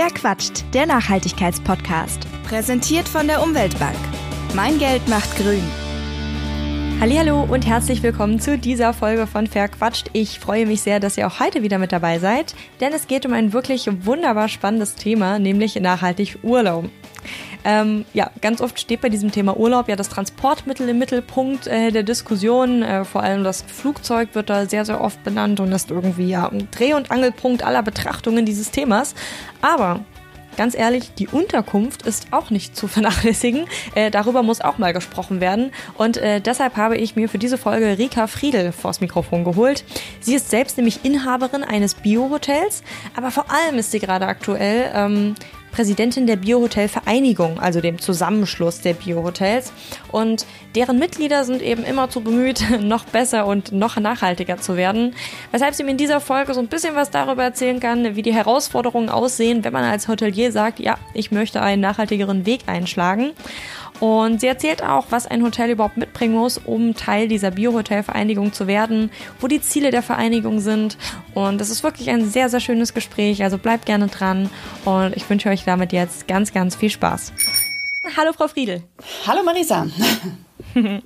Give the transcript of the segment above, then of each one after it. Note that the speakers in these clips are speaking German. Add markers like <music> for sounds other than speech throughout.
Wer quatscht? Der Nachhaltigkeitspodcast. Präsentiert von der Umweltbank. Mein Geld macht grün. Hallo und herzlich willkommen zu dieser Folge von Verquatscht. Ich freue mich sehr, dass ihr auch heute wieder mit dabei seid, denn es geht um ein wirklich wunderbar spannendes Thema, nämlich nachhaltig Urlaub. Ähm, ja, ganz oft steht bei diesem Thema Urlaub ja das Transportmittel im Mittelpunkt äh, der Diskussion. Äh, vor allem das Flugzeug wird da sehr, sehr oft benannt und ist irgendwie ja ein Dreh- und Angelpunkt aller Betrachtungen dieses Themas. Aber ganz ehrlich, die Unterkunft ist auch nicht zu <laughs> vernachlässigen. Äh, darüber muss auch mal gesprochen werden. Und äh, deshalb habe ich mir für diese Folge Rika Friedel vors Mikrofon geholt. Sie ist selbst nämlich Inhaberin eines Bio-Hotels, aber vor allem ist sie gerade aktuell ähm, Präsidentin der Biohotel-Vereinigung, also dem Zusammenschluss der Biohotels. Und deren Mitglieder sind eben immer zu bemüht, <laughs> noch besser und noch nachhaltiger zu werden. Weshalb sie mir in dieser Folge so ein bisschen was darüber erzählen kann, wie die Herausforderungen aussehen, wenn man als Hotelier sagt, ja, ich möchte einen nachhaltigeren Weg einschlagen. Und sie erzählt auch, was ein Hotel überhaupt mitbringen muss, um Teil dieser Biohotel-Vereinigung zu werden, wo die Ziele der Vereinigung sind. Und es ist wirklich ein sehr, sehr schönes Gespräch. Also bleibt gerne dran und ich wünsche euch damit jetzt ganz, ganz viel Spaß. Hallo, Frau Friedel. Hallo, Marisa. <laughs>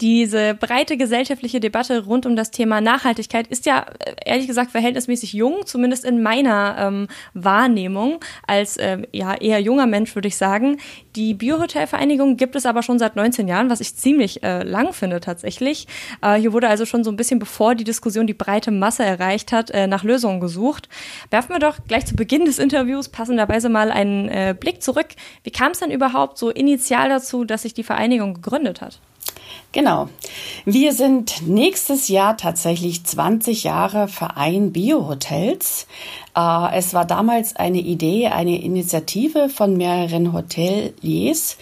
Diese breite gesellschaftliche Debatte rund um das Thema Nachhaltigkeit ist ja äh, ehrlich gesagt verhältnismäßig jung, zumindest in meiner ähm, Wahrnehmung als äh, ja eher junger Mensch würde ich sagen. Die Biohotelvereinigung gibt es aber schon seit 19 Jahren, was ich ziemlich äh, lang finde tatsächlich. Äh, hier wurde also schon so ein bisschen bevor die Diskussion die breite Masse erreicht hat, äh, nach Lösungen gesucht. Werfen wir doch gleich zu Beginn des Interviews passenderweise mal einen äh, Blick zurück. Wie kam es denn überhaupt so initial dazu, dass sich die Vereinigung gegründet hat? Genau. Wir sind nächstes Jahr tatsächlich 20 Jahre Verein Biohotels. Äh, es war damals eine Idee, eine Initiative von mehreren Hoteliers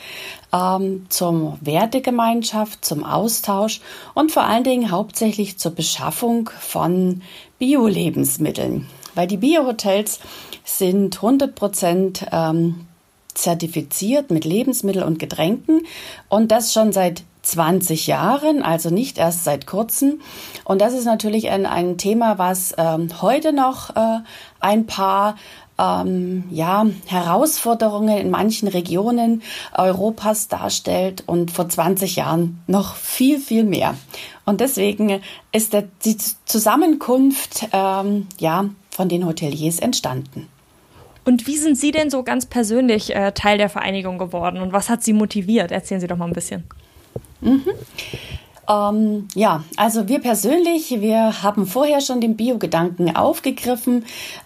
ähm, zum Wertegemeinschaft, zum Austausch und vor allen Dingen hauptsächlich zur Beschaffung von Bio-Lebensmitteln. Weil die Biohotels sind 100 Prozent ähm, zertifiziert mit Lebensmitteln und Getränken und das schon seit 20 Jahren, also nicht erst seit kurzem. Und das ist natürlich ein, ein Thema, was ähm, heute noch äh, ein paar ähm, ja, Herausforderungen in manchen Regionen Europas darstellt und vor 20 Jahren noch viel, viel mehr. Und deswegen ist der, die Zusammenkunft ähm, ja, von den Hoteliers entstanden. Und wie sind Sie denn so ganz persönlich äh, Teil der Vereinigung geworden und was hat Sie motiviert? Erzählen Sie doch mal ein bisschen. Mhm. Ähm, ja, also wir persönlich, wir haben vorher schon den Bio-Gedanken aufgegriffen.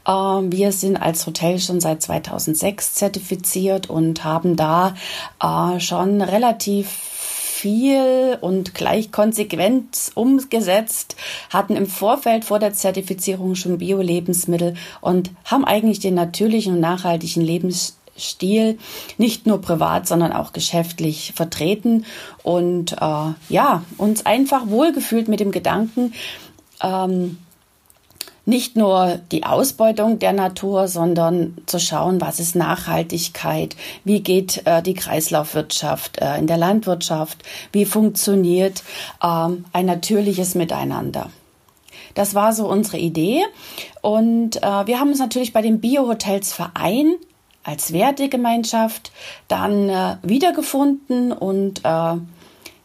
Ähm, wir sind als Hotel schon seit 2006 zertifiziert und haben da äh, schon relativ viel und gleich konsequent umgesetzt, hatten im Vorfeld vor der Zertifizierung schon Bio-Lebensmittel und haben eigentlich den natürlichen und nachhaltigen Lebensstil nicht nur privat, sondern auch geschäftlich vertreten und äh, ja, uns einfach wohlgefühlt mit dem Gedanken, ähm, nicht nur die Ausbeutung der Natur, sondern zu schauen, was ist Nachhaltigkeit, wie geht äh, die Kreislaufwirtschaft äh, in der Landwirtschaft, wie funktioniert ähm, ein natürliches Miteinander. Das war so unsere Idee. Und äh, wir haben uns natürlich bei den Biohotels Verein als Wertegemeinschaft dann äh, wiedergefunden und äh,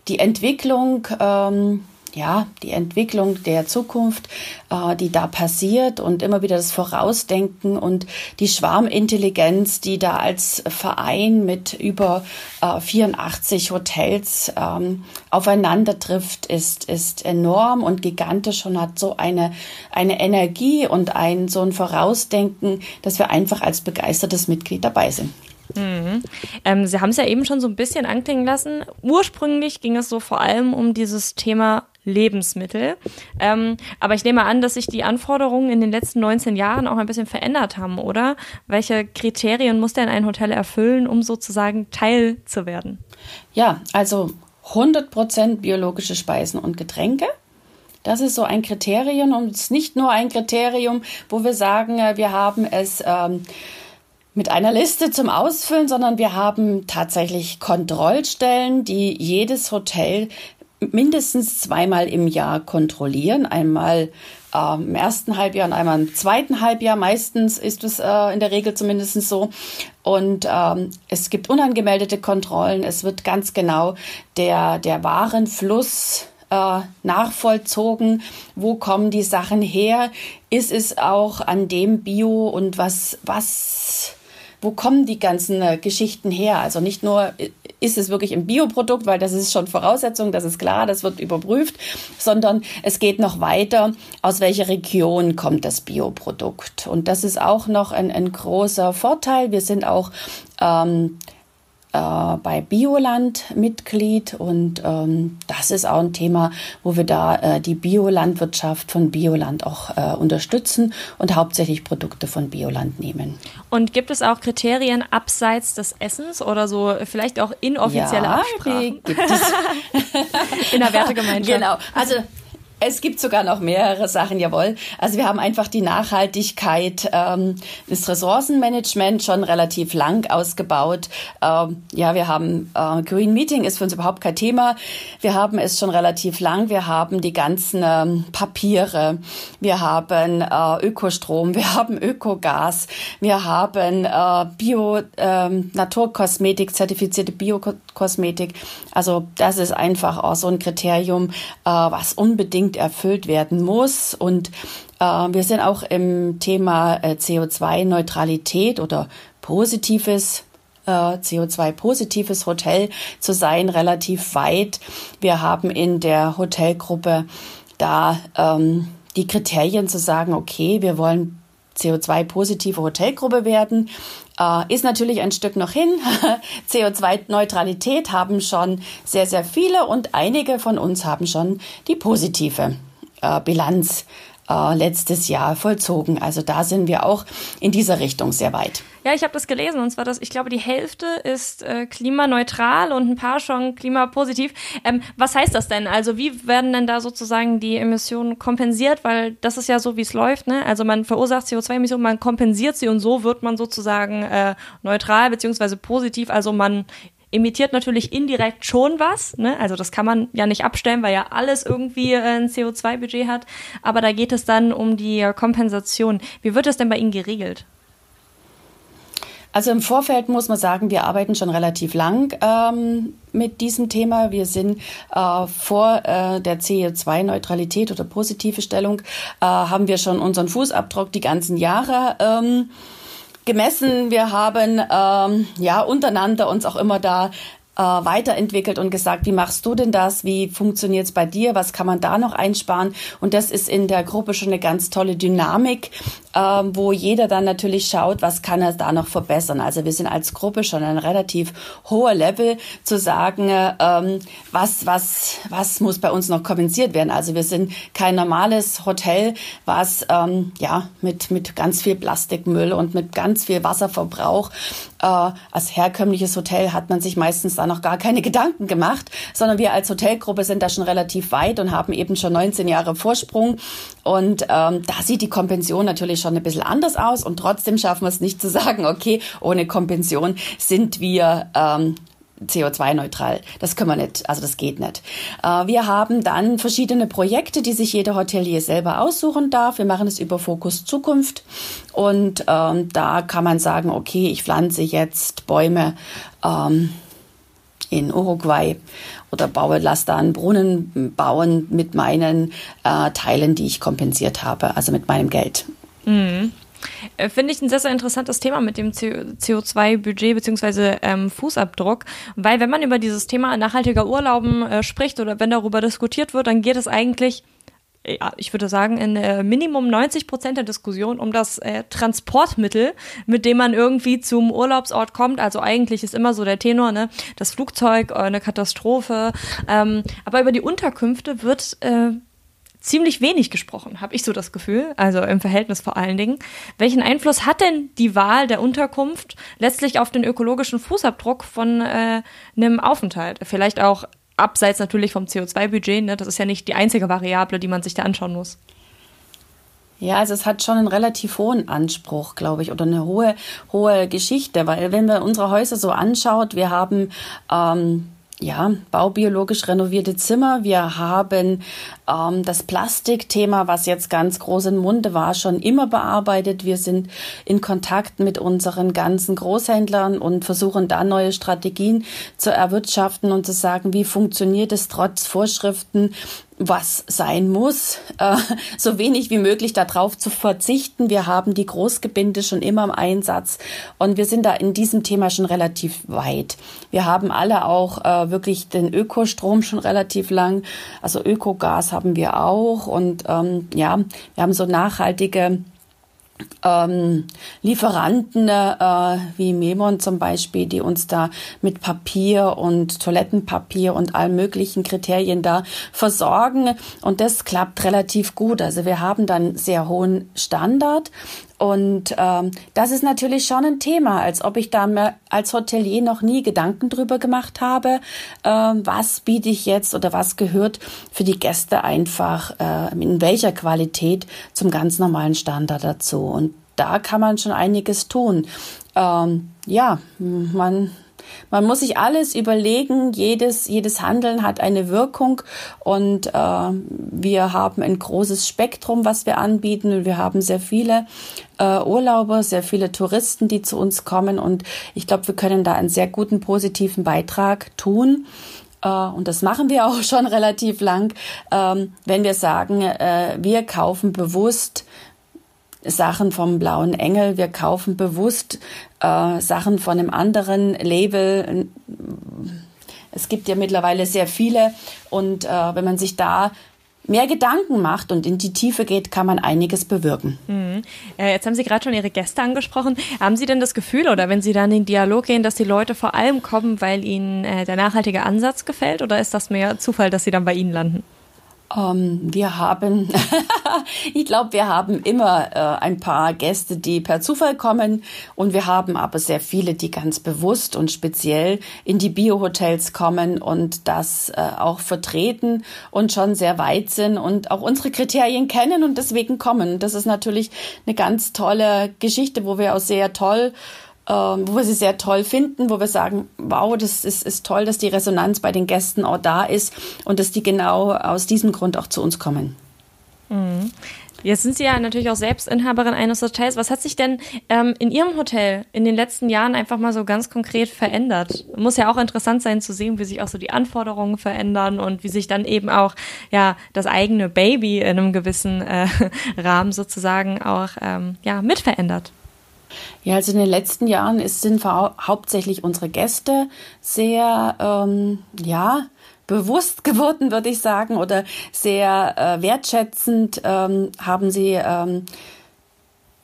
die Entwicklung ähm, ja, die Entwicklung der Zukunft, äh, die da passiert und immer wieder das Vorausdenken und die Schwarmintelligenz, die da als Verein mit über äh, 84 Hotels ähm, aufeinander trifft, ist, ist enorm und gigantisch und hat so eine, eine Energie und ein, so ein Vorausdenken, dass wir einfach als begeistertes Mitglied dabei sind. Mhm. Ähm, Sie haben es ja eben schon so ein bisschen anklingen lassen. Ursprünglich ging es so vor allem um dieses Thema Lebensmittel. Ähm, aber ich nehme an, dass sich die Anforderungen in den letzten 19 Jahren auch ein bisschen verändert haben, oder? Welche Kriterien muss denn ein Hotel erfüllen, um sozusagen Teil zu werden? Ja, also 100 Prozent biologische Speisen und Getränke. Das ist so ein Kriterium und es ist nicht nur ein Kriterium, wo wir sagen, äh, wir haben es ähm, mit einer Liste zum Ausfüllen, sondern wir haben tatsächlich Kontrollstellen, die jedes Hotel mindestens zweimal im Jahr kontrollieren. Einmal äh, im ersten Halbjahr und einmal im zweiten Halbjahr. Meistens ist es äh, in der Regel zumindest so. Und ähm, es gibt unangemeldete Kontrollen. Es wird ganz genau der, der Warenfluss äh, nachvollzogen. Wo kommen die Sachen her? Ist es auch an dem Bio und was, was wo kommen die ganzen äh, Geschichten her? Also nicht nur äh, ist es wirklich ein Bioprodukt, weil das ist schon Voraussetzung, das ist klar, das wird überprüft, sondern es geht noch weiter, aus welcher Region kommt das Bioprodukt. Und das ist auch noch ein, ein großer Vorteil. Wir sind auch ähm, äh, bei Bioland Mitglied und ähm, das ist auch ein Thema, wo wir da äh, die Biolandwirtschaft von Bioland auch äh, unterstützen und hauptsächlich Produkte von Bioland nehmen. Und gibt es auch Kriterien abseits des Essens oder so vielleicht auch inoffizielle ja, Absprachen? gibt es. <laughs> In der Wertegemeinschaft. <laughs> Genau. Also es gibt sogar noch mehrere Sachen, jawohl. Also wir haben einfach die Nachhaltigkeit, ähm, das Ressourcenmanagement schon relativ lang ausgebaut. Ähm, ja, wir haben äh, Green Meeting ist für uns überhaupt kein Thema. Wir haben es schon relativ lang. Wir haben die ganzen ähm, Papiere. Wir haben äh, Ökostrom. Wir haben Ökogas. Wir haben äh, Bio ähm, Naturkosmetik, zertifizierte Biokosmetik. Also das ist einfach auch so ein Kriterium, äh, was unbedingt unbedingt erfüllt werden muss. Und äh, wir sind auch im Thema äh, CO2-Neutralität oder positives äh, CO2-positives Hotel zu sein, relativ weit. Wir haben in der Hotelgruppe da ähm, die Kriterien zu sagen, okay, wir wollen CO2-positive Hotelgruppe werden. Äh, ist natürlich ein Stück noch hin. <laughs> CO2-Neutralität haben schon sehr, sehr viele und einige von uns haben schon die positive äh, Bilanz äh, letztes Jahr vollzogen. Also da sind wir auch in dieser Richtung sehr weit. Ja, ich habe das gelesen und zwar, dass ich glaube, die Hälfte ist äh, klimaneutral und ein paar schon klimapositiv. Ähm, was heißt das denn? Also wie werden denn da sozusagen die Emissionen kompensiert? Weil das ist ja so, wie es läuft. Ne? Also man verursacht CO2-Emissionen, man kompensiert sie und so wird man sozusagen äh, neutral beziehungsweise positiv. Also man emittiert natürlich indirekt schon was. Ne? Also das kann man ja nicht abstellen, weil ja alles irgendwie äh, ein CO2-Budget hat. Aber da geht es dann um die Kompensation. Wie wird das denn bei Ihnen geregelt? Also im Vorfeld muss man sagen, wir arbeiten schon relativ lang ähm, mit diesem Thema. Wir sind äh, vor äh, der CO2-Neutralität oder positive Stellung, äh, haben wir schon unseren Fußabdruck die ganzen Jahre ähm, gemessen. Wir haben ähm, ja untereinander uns auch immer da äh, weiterentwickelt und gesagt, wie machst du denn das? Wie funktioniert es bei dir? Was kann man da noch einsparen? Und das ist in der Gruppe schon eine ganz tolle Dynamik, ähm, wo jeder dann natürlich schaut, was kann er da noch verbessern. Also wir sind als Gruppe schon ein relativ hoher Level zu sagen, ähm, was, was, was muss bei uns noch kompensiert werden. Also wir sind kein normales Hotel, was ähm, ja mit, mit ganz viel Plastikmüll und mit ganz viel Wasserverbrauch äh, als herkömmliches Hotel hat man sich meistens da noch gar keine Gedanken gemacht, sondern wir als Hotelgruppe sind da schon relativ weit und haben eben schon 19 Jahre Vorsprung. Und ähm, da sieht die Kompension natürlich schon ein bisschen anders aus und trotzdem schaffen wir es nicht zu sagen, okay, ohne Kompension sind wir ähm, CO2-neutral. Das können wir nicht, also das geht nicht. Äh, wir haben dann verschiedene Projekte, die sich jeder Hotelier selber aussuchen darf. Wir machen es über Fokus Zukunft und ähm, da kann man sagen, okay, ich pflanze jetzt Bäume ähm, in Uruguay oder baue, lasse da einen Brunnen bauen mit meinen äh, Teilen, die ich kompensiert habe, also mit meinem Geld. Mhm. Äh, finde ich ein sehr, sehr interessantes Thema mit dem CO2-Budget bzw. Ähm, Fußabdruck, weil wenn man über dieses Thema nachhaltiger Urlauben äh, spricht oder wenn darüber diskutiert wird, dann geht es eigentlich ja, ich würde sagen, in äh, Minimum 90 Prozent der Diskussion um das äh, Transportmittel, mit dem man irgendwie zum Urlaubsort kommt. Also eigentlich ist immer so der Tenor, ne, das Flugzeug, äh, eine Katastrophe. Ähm, aber über die Unterkünfte wird äh, ziemlich wenig gesprochen, habe ich so das Gefühl, also im Verhältnis vor allen Dingen. Welchen Einfluss hat denn die Wahl der Unterkunft letztlich auf den ökologischen Fußabdruck von äh, einem Aufenthalt? Vielleicht auch abseits natürlich vom CO2-Budget, ne? das ist ja nicht die einzige Variable, die man sich da anschauen muss. Ja, also es hat schon einen relativ hohen Anspruch, glaube ich, oder eine hohe, hohe Geschichte, weil wenn wir unsere Häuser so anschaut, wir haben ähm, ja, baubiologisch renovierte Zimmer. Wir haben ähm, das Plastikthema, was jetzt ganz groß im Munde war, schon immer bearbeitet. Wir sind in Kontakt mit unseren ganzen Großhändlern und versuchen da neue Strategien zu erwirtschaften und zu sagen, wie funktioniert es trotz Vorschriften, was sein muss, äh, so wenig wie möglich darauf zu verzichten. Wir haben die Großgebinde schon immer im Einsatz und wir sind da in diesem Thema schon relativ weit. Wir haben alle auch äh, wirklich den Ökostrom schon relativ lang, also Ökogas haben wir auch und ähm, ja, wir haben so nachhaltige ähm, Lieferanten äh, wie Memon zum Beispiel, die uns da mit Papier und Toilettenpapier und allen möglichen Kriterien da versorgen. Und das klappt relativ gut. Also wir haben dann sehr hohen Standard. Und ähm, das ist natürlich schon ein Thema, als ob ich da mir als Hotelier noch nie Gedanken drüber gemacht habe, ähm, was biete ich jetzt oder was gehört für die Gäste einfach äh, in welcher Qualität zum ganz normalen Standard dazu. Und da kann man schon einiges tun. Ähm, ja, man man muss sich alles überlegen, jedes, jedes Handeln hat eine Wirkung. Und äh, wir haben ein großes Spektrum, was wir anbieten. Und wir haben sehr viele äh, Urlauber, sehr viele Touristen, die zu uns kommen. Und ich glaube, wir können da einen sehr guten positiven Beitrag tun. Äh, und das machen wir <laughs> auch schon relativ lang, ähm, wenn wir sagen, äh, wir kaufen bewusst Sachen vom Blauen Engel, wir kaufen bewusst äh, Sachen von einem anderen Label. Es gibt ja mittlerweile sehr viele und äh, wenn man sich da mehr Gedanken macht und in die Tiefe geht, kann man einiges bewirken. Mhm. Jetzt haben Sie gerade schon Ihre Gäste angesprochen. Haben Sie denn das Gefühl oder wenn Sie dann in den Dialog gehen, dass die Leute vor allem kommen, weil ihnen äh, der nachhaltige Ansatz gefällt oder ist das mehr Zufall, dass sie dann bei Ihnen landen? Ähm, wir haben, <laughs> ich glaube, wir haben immer äh, ein paar Gäste, die per Zufall kommen und wir haben aber sehr viele, die ganz bewusst und speziell in die Bio-Hotels kommen und das äh, auch vertreten und schon sehr weit sind und auch unsere Kriterien kennen und deswegen kommen. Das ist natürlich eine ganz tolle Geschichte, wo wir auch sehr toll wo wir sie sehr toll finden, wo wir sagen, wow, das ist, ist toll, dass die Resonanz bei den Gästen auch da ist und dass die genau aus diesem Grund auch zu uns kommen. Mhm. Jetzt sind Sie ja natürlich auch selbst Inhaberin eines Hotels. Was hat sich denn ähm, in Ihrem Hotel in den letzten Jahren einfach mal so ganz konkret verändert? Muss ja auch interessant sein zu sehen, wie sich auch so die Anforderungen verändern und wie sich dann eben auch ja das eigene Baby in einem gewissen äh, <laughs> Rahmen sozusagen auch ähm, ja mit verändert. Ja, also in den letzten Jahren ist, sind hauptsächlich unsere Gäste sehr, ähm, ja, bewusst <laughs> geworden, würde ich sagen, oder sehr äh, wertschätzend ähm, haben sie ähm,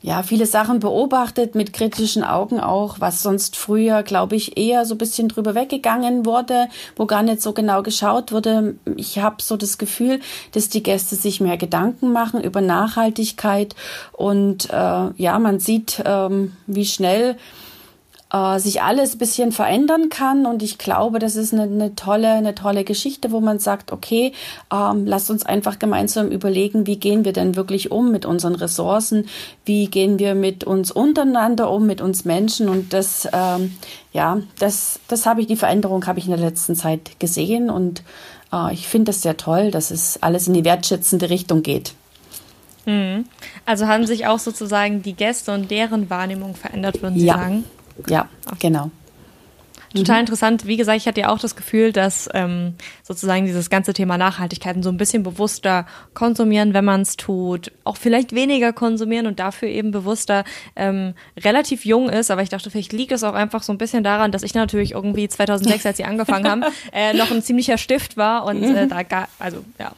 ja, viele Sachen beobachtet mit kritischen Augen auch, was sonst früher, glaube ich, eher so ein bisschen drüber weggegangen wurde, wo gar nicht so genau geschaut wurde. Ich habe so das Gefühl, dass die Gäste sich mehr Gedanken machen über Nachhaltigkeit und äh, ja, man sieht, ähm, wie schnell äh, sich alles ein bisschen verändern kann. Und ich glaube, das ist eine, eine tolle, eine tolle Geschichte, wo man sagt, okay, ähm, lasst uns einfach gemeinsam überlegen, wie gehen wir denn wirklich um mit unseren Ressourcen, wie gehen wir mit uns untereinander um, mit uns Menschen. Und das, ähm, ja, das, das habe ich, die Veränderung habe ich in der letzten Zeit gesehen und äh, ich finde das sehr toll, dass es alles in die wertschätzende Richtung geht. Mhm. Also haben sich auch sozusagen die Gäste und deren Wahrnehmung verändert, würden Sie ja. sagen? Ja, genau. Total mhm. interessant. Wie gesagt, ich hatte ja auch das Gefühl, dass ähm, sozusagen dieses ganze Thema Nachhaltigkeiten so ein bisschen bewusster konsumieren, wenn man es tut, auch vielleicht weniger konsumieren und dafür eben bewusster ähm, relativ jung ist. Aber ich dachte, vielleicht liegt es auch einfach so ein bisschen daran, dass ich natürlich irgendwie 2006, als sie angefangen haben, <laughs> äh, noch ein ziemlicher Stift war und äh, da gar, also ja,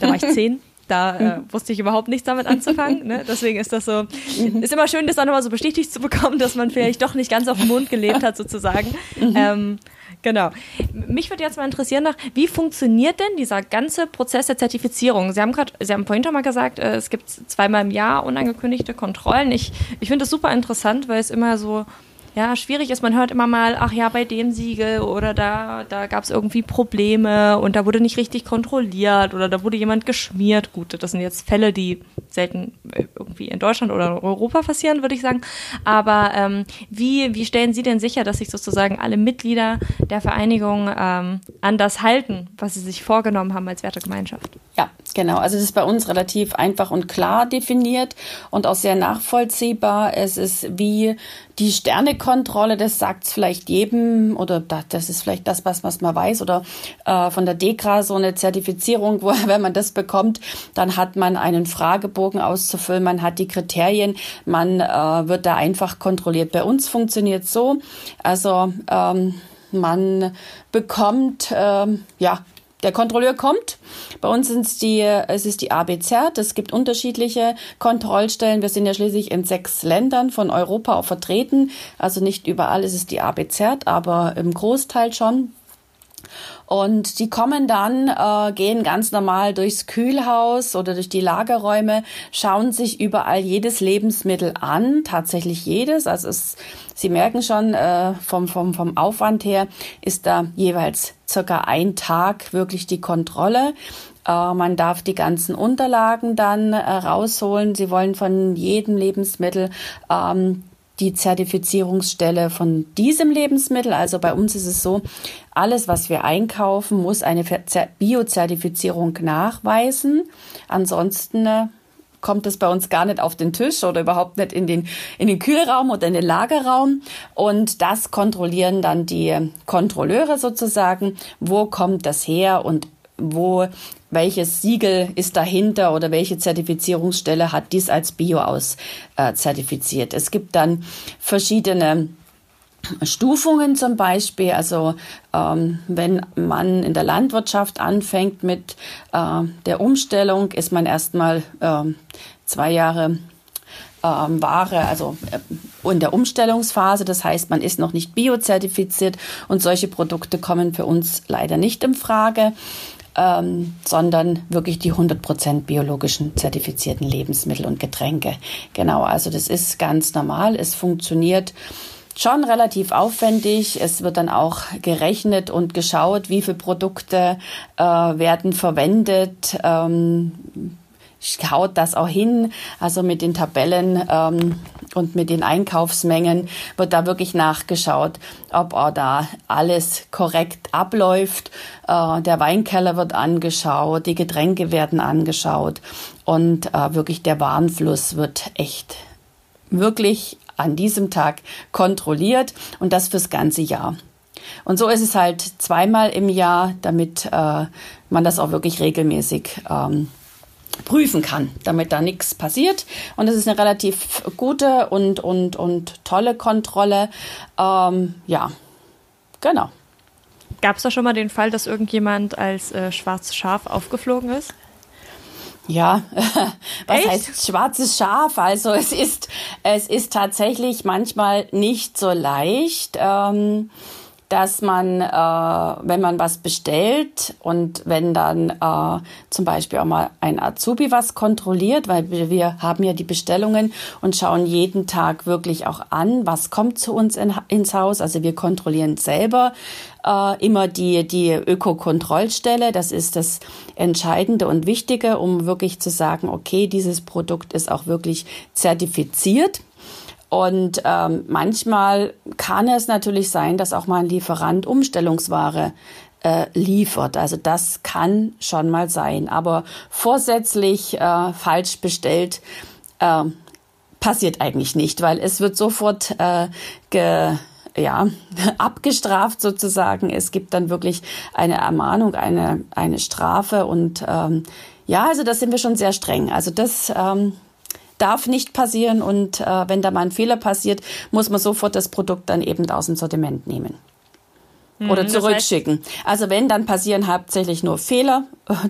da war ich zehn. Da äh, mhm. wusste ich überhaupt nichts damit anzufangen. Ne? <laughs> Deswegen ist das so, mhm. ist immer schön, das auch nochmal so bestätigt zu bekommen, dass man vielleicht doch nicht ganz auf dem Mond gelebt hat, sozusagen. Mhm. Ähm, genau. Mich würde jetzt mal interessieren, nach, wie funktioniert denn dieser ganze Prozess der Zertifizierung? Sie haben gerade, Sie haben vorhin schon mal gesagt, äh, es gibt zweimal im Jahr unangekündigte Kontrollen. Ich, ich finde das super interessant, weil es immer so ja schwierig ist. Man hört immer mal, ach ja, bei dem Siegel oder da, da gab es irgendwie Probleme und da wurde nicht richtig kontrolliert oder da wurde jemand geschmiert. Gut, das sind jetzt Fälle, die selten äh, irgendwie in Deutschland oder Europa passieren, würde ich sagen. Aber ähm, wie, wie stellen Sie denn sicher, dass sich sozusagen alle Mitglieder der Vereinigung ähm, an das halten, was sie sich vorgenommen haben als Wertegemeinschaft? Ja, genau. Also das ist bei uns relativ einfach und klar definiert und auch sehr nachvollziehbar. Es ist wie die Sternekontrolle, das sagt vielleicht jedem oder das ist vielleicht das, was, was man weiß oder äh, von der DEKRA so eine Zertifizierung, wo <laughs> wenn man das bekommt, dann hat man einen Fragebogen auszufüllen, man hat die Kriterien, man äh, wird da einfach kontrolliert. Bei uns funktioniert so, also ähm, man bekommt ähm, ja der Kontrolleur kommt. Bei uns sind es die, es ist die ABZ. Es gibt unterschiedliche Kontrollstellen. Wir sind ja schließlich in sechs Ländern von Europa auch vertreten. Also nicht überall ist es die ABZ, aber im Großteil schon. Und die kommen dann, äh, gehen ganz normal durchs Kühlhaus oder durch die Lagerräume, schauen sich überall jedes Lebensmittel an, tatsächlich jedes. Also es, Sie merken schon, äh, vom, vom, vom Aufwand her ist da jeweils circa ein Tag wirklich die Kontrolle. Äh, man darf die ganzen Unterlagen dann äh, rausholen. Sie wollen von jedem Lebensmittel ähm, die Zertifizierungsstelle von diesem Lebensmittel. Also bei uns ist es so, alles, was wir einkaufen, muss eine Biozertifizierung nachweisen. Ansonsten äh, kommt es bei uns gar nicht auf den Tisch oder überhaupt nicht in den, in den Kühlraum oder in den Lagerraum. Und das kontrollieren dann die Kontrolleure sozusagen. Wo kommt das her und wo welches Siegel ist dahinter oder welche Zertifizierungsstelle hat dies als Bio aus äh, zertifiziert. Es gibt dann verschiedene Stufungen zum Beispiel, also ähm, wenn man in der Landwirtschaft anfängt mit äh, der Umstellung, ist man erstmal äh, zwei Jahre ähm, Ware, also äh, in der Umstellungsphase. Das heißt, man ist noch nicht biozertifiziert und solche Produkte kommen für uns leider nicht in Frage ähm, sondern wirklich die 100% biologischen zertifizierten Lebensmittel und Getränke. Genau, also das ist ganz normal. Es funktioniert schon relativ aufwendig. Es wird dann auch gerechnet und geschaut, wie viele Produkte äh, werden verwendet. Ähm, haut das auch hin. Also mit den Tabellen ähm, und mit den Einkaufsmengen wird da wirklich nachgeschaut, ob auch da alles korrekt abläuft. Äh, der Weinkeller wird angeschaut, die Getränke werden angeschaut und äh, wirklich der Warenfluss wird echt wirklich an diesem Tag kontrolliert und das fürs ganze Jahr. Und so ist es halt zweimal im Jahr, damit äh, man das auch wirklich regelmäßig ähm, prüfen kann, damit da nichts passiert. Und es ist eine relativ gute und, und, und tolle Kontrolle. Ähm, ja, genau. Gab es da schon mal den Fall, dass irgendjemand als äh, schwarzes Schaf aufgeflogen ist? Ja, <laughs> was Echt? heißt schwarzes Schaf? Also es ist, es ist tatsächlich manchmal nicht so leicht. Ähm, dass man, äh, wenn man was bestellt und wenn dann äh, zum Beispiel auch mal ein Azubi was kontrolliert, weil wir, haben ja die Bestellungen und schauen jeden Tag wirklich auch an, was kommt zu uns in, ins Haus. Also wir kontrollieren selber äh, immer die, die Ökokontrollstelle. Das ist das Entscheidende und Wichtige, um wirklich zu sagen, okay, dieses Produkt ist auch wirklich zertifiziert. Und ähm, manchmal kann es natürlich sein, dass auch mal ein Lieferant Umstellungsware äh, liefert. Also das kann schon mal sein. Aber vorsätzlich äh, falsch bestellt äh, passiert eigentlich nicht, weil es wird sofort äh, ge ja, <laughs> abgestraft sozusagen. Es gibt dann wirklich eine Ermahnung, eine, eine Strafe und ähm, ja, also das sind wir schon sehr streng. Also das ähm, darf nicht passieren und äh, wenn da mal ein Fehler passiert, muss man sofort das Produkt dann eben aus dem Sortiment nehmen mhm, oder zurückschicken. Das heißt, also wenn, dann passieren hauptsächlich nur Fehler,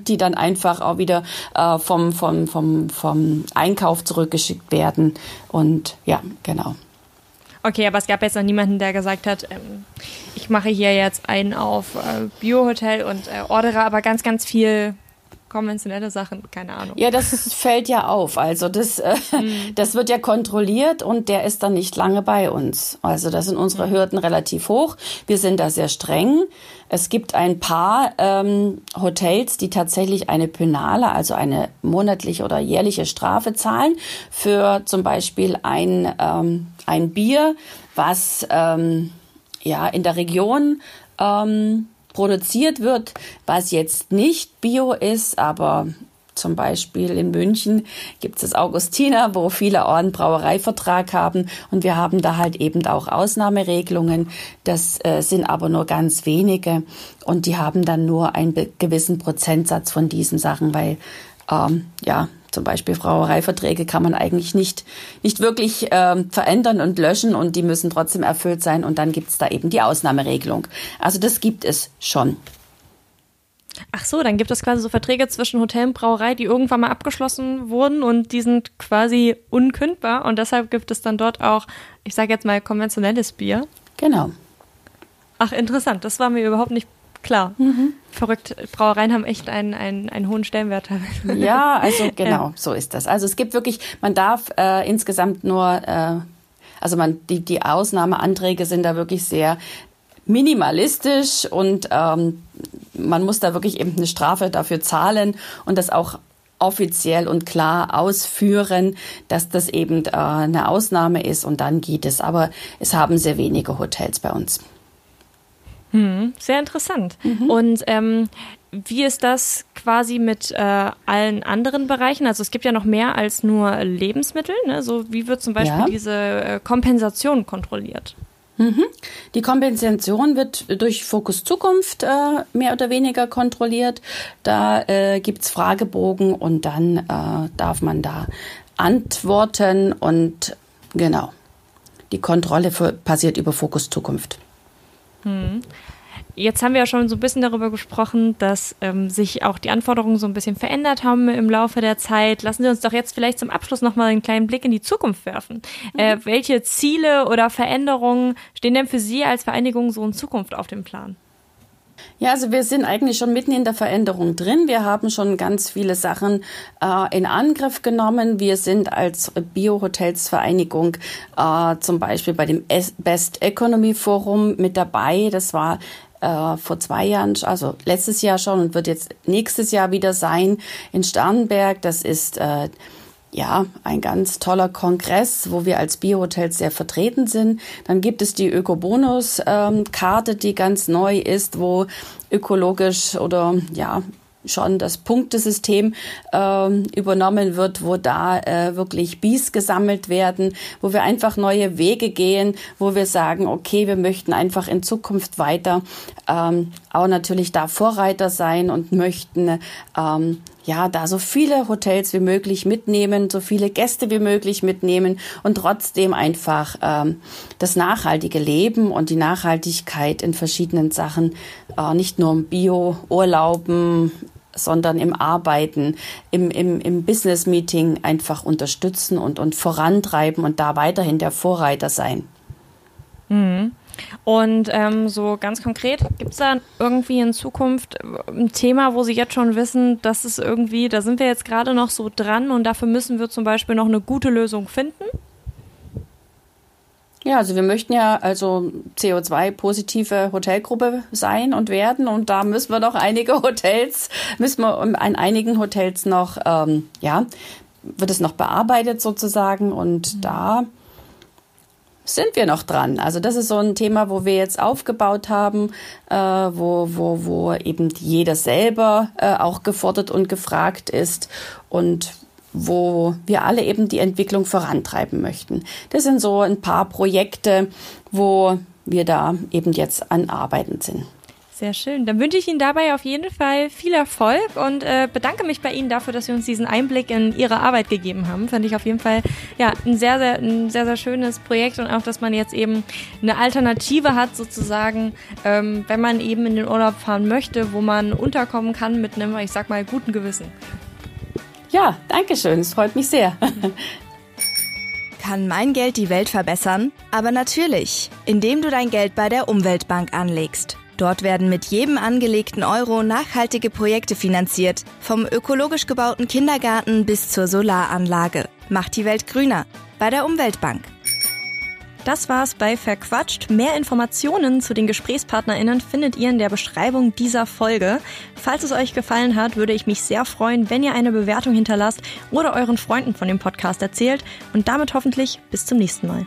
die dann einfach auch wieder äh, vom, vom, vom, vom Einkauf zurückgeschickt werden. Und ja, genau. Okay, aber es gab jetzt noch niemanden, der gesagt hat, ähm, ich mache hier jetzt einen auf äh, Biohotel und äh, ordere aber ganz, ganz viel konventionelle Sachen, keine Ahnung. Ja, das fällt ja auf. Also das, äh, mhm. das wird ja kontrolliert und der ist dann nicht lange bei uns. Also da sind unsere mhm. Hürden relativ hoch. Wir sind da sehr streng. Es gibt ein paar ähm, Hotels, die tatsächlich eine Penale, also eine monatliche oder jährliche Strafe zahlen für zum Beispiel ein, ähm, ein Bier, was ähm, ja in der Region ähm, produziert wird, was jetzt nicht Bio ist, aber zum Beispiel in München gibt es das Augustiner, wo viele Orden Brauereivertrag haben und wir haben da halt eben auch Ausnahmeregelungen. Das äh, sind aber nur ganz wenige und die haben dann nur einen gewissen Prozentsatz von diesen Sachen, weil ähm, ja zum Beispiel Brauereiverträge kann man eigentlich nicht, nicht wirklich ähm, verändern und löschen und die müssen trotzdem erfüllt sein und dann gibt es da eben die Ausnahmeregelung. Also das gibt es schon. Ach so, dann gibt es quasi so Verträge zwischen Hotel und Brauerei, die irgendwann mal abgeschlossen wurden und die sind quasi unkündbar und deshalb gibt es dann dort auch, ich sage jetzt mal, konventionelles Bier. Genau. Ach, interessant. Das war mir überhaupt nicht klar. Mhm. Verrückt. Brauereien haben echt einen, einen, einen hohen Stellenwert. <laughs> Ja, also genau, ja. so ist das. Also es gibt wirklich, man darf äh, insgesamt nur, äh, also man, die, die Ausnahmeanträge sind da wirklich sehr minimalistisch und ähm, man muss da wirklich eben eine Strafe dafür zahlen und das auch offiziell und klar ausführen, dass das eben äh, eine Ausnahme ist und dann geht es. Aber es haben sehr wenige Hotels bei uns. Hm, sehr interessant. Mhm. Und ähm, wie ist das quasi mit äh, allen anderen Bereichen? Also es gibt ja noch mehr als nur Lebensmittel. Ne? So wie wird zum Beispiel ja. diese äh, Kompensation kontrolliert? Mhm. Die Kompensation wird durch Fokus Zukunft äh, mehr oder weniger kontrolliert. Da äh, gibt's Fragebogen und dann äh, darf man da antworten und genau. Die Kontrolle für, passiert über Fokus Zukunft. Hm. Jetzt haben wir ja schon so ein bisschen darüber gesprochen, dass ähm, sich auch die Anforderungen so ein bisschen verändert haben im Laufe der Zeit. Lassen Sie uns doch jetzt vielleicht zum Abschluss nochmal einen kleinen Blick in die Zukunft werfen. Mhm. Äh, welche Ziele oder Veränderungen stehen denn für Sie als Vereinigung so in Zukunft auf dem Plan? Ja, also wir sind eigentlich schon mitten in der Veränderung drin. Wir haben schon ganz viele Sachen äh, in Angriff genommen. Wir sind als Bio-Hotels-Vereinigung äh, zum Beispiel bei dem Best Economy Forum mit dabei. Das war äh, vor zwei Jahren, also letztes Jahr schon und wird jetzt nächstes Jahr wieder sein in Starnberg. Das ist äh, ja, ein ganz toller Kongress, wo wir als Biohotels sehr vertreten sind. Dann gibt es die Ökobonus-Karte, ähm, die ganz neu ist, wo ökologisch oder ja schon das Punktesystem äh, übernommen wird, wo da äh, wirklich Bies gesammelt werden, wo wir einfach neue Wege gehen, wo wir sagen, okay, wir möchten einfach in Zukunft weiter ähm, auch natürlich da Vorreiter sein und möchten ähm, ja, da so viele Hotels wie möglich mitnehmen, so viele Gäste wie möglich mitnehmen und trotzdem einfach ähm, das nachhaltige Leben und die Nachhaltigkeit in verschiedenen Sachen, äh, nicht nur im Bio-Urlauben, sondern im Arbeiten, im, im, im Business-Meeting einfach unterstützen und, und vorantreiben und da weiterhin der Vorreiter sein. Mhm. Und ähm, so ganz konkret, gibt es da irgendwie in Zukunft ein Thema, wo Sie jetzt schon wissen, dass es irgendwie, da sind wir jetzt gerade noch so dran und dafür müssen wir zum Beispiel noch eine gute Lösung finden? Ja, also wir möchten ja also CO2-positive Hotelgruppe sein und werden und da müssen wir noch einige Hotels, müssen wir an einigen Hotels noch, ähm, ja, wird es noch bearbeitet sozusagen und mhm. da sind wir noch dran. Also das ist so ein Thema, wo wir jetzt aufgebaut haben, äh, wo, wo, wo eben jeder selber äh, auch gefordert und gefragt ist und wo wir alle eben die Entwicklung vorantreiben möchten. Das sind so ein paar Projekte, wo wir da eben jetzt an Arbeiten sind. Sehr schön. Dann wünsche ich Ihnen dabei auf jeden Fall viel Erfolg und äh, bedanke mich bei Ihnen dafür, dass Sie uns diesen Einblick in Ihre Arbeit gegeben haben. Fand ich auf jeden Fall ja ein sehr, sehr, ein sehr, sehr schönes Projekt und auch, dass man jetzt eben eine Alternative hat, sozusagen, ähm, wenn man eben in den Urlaub fahren möchte, wo man unterkommen kann mit einem, ich sag mal, guten Gewissen. Ja, danke schön. Es freut mich sehr. Kann mein Geld die Welt verbessern? Aber natürlich, indem du dein Geld bei der Umweltbank anlegst. Dort werden mit jedem angelegten Euro nachhaltige Projekte finanziert, vom ökologisch gebauten Kindergarten bis zur Solaranlage. Macht die Welt grüner bei der Umweltbank. Das war's bei Verquatscht. Mehr Informationen zu den GesprächspartnerInnen findet ihr in der Beschreibung dieser Folge. Falls es euch gefallen hat, würde ich mich sehr freuen, wenn ihr eine Bewertung hinterlasst oder euren Freunden von dem Podcast erzählt und damit hoffentlich bis zum nächsten Mal.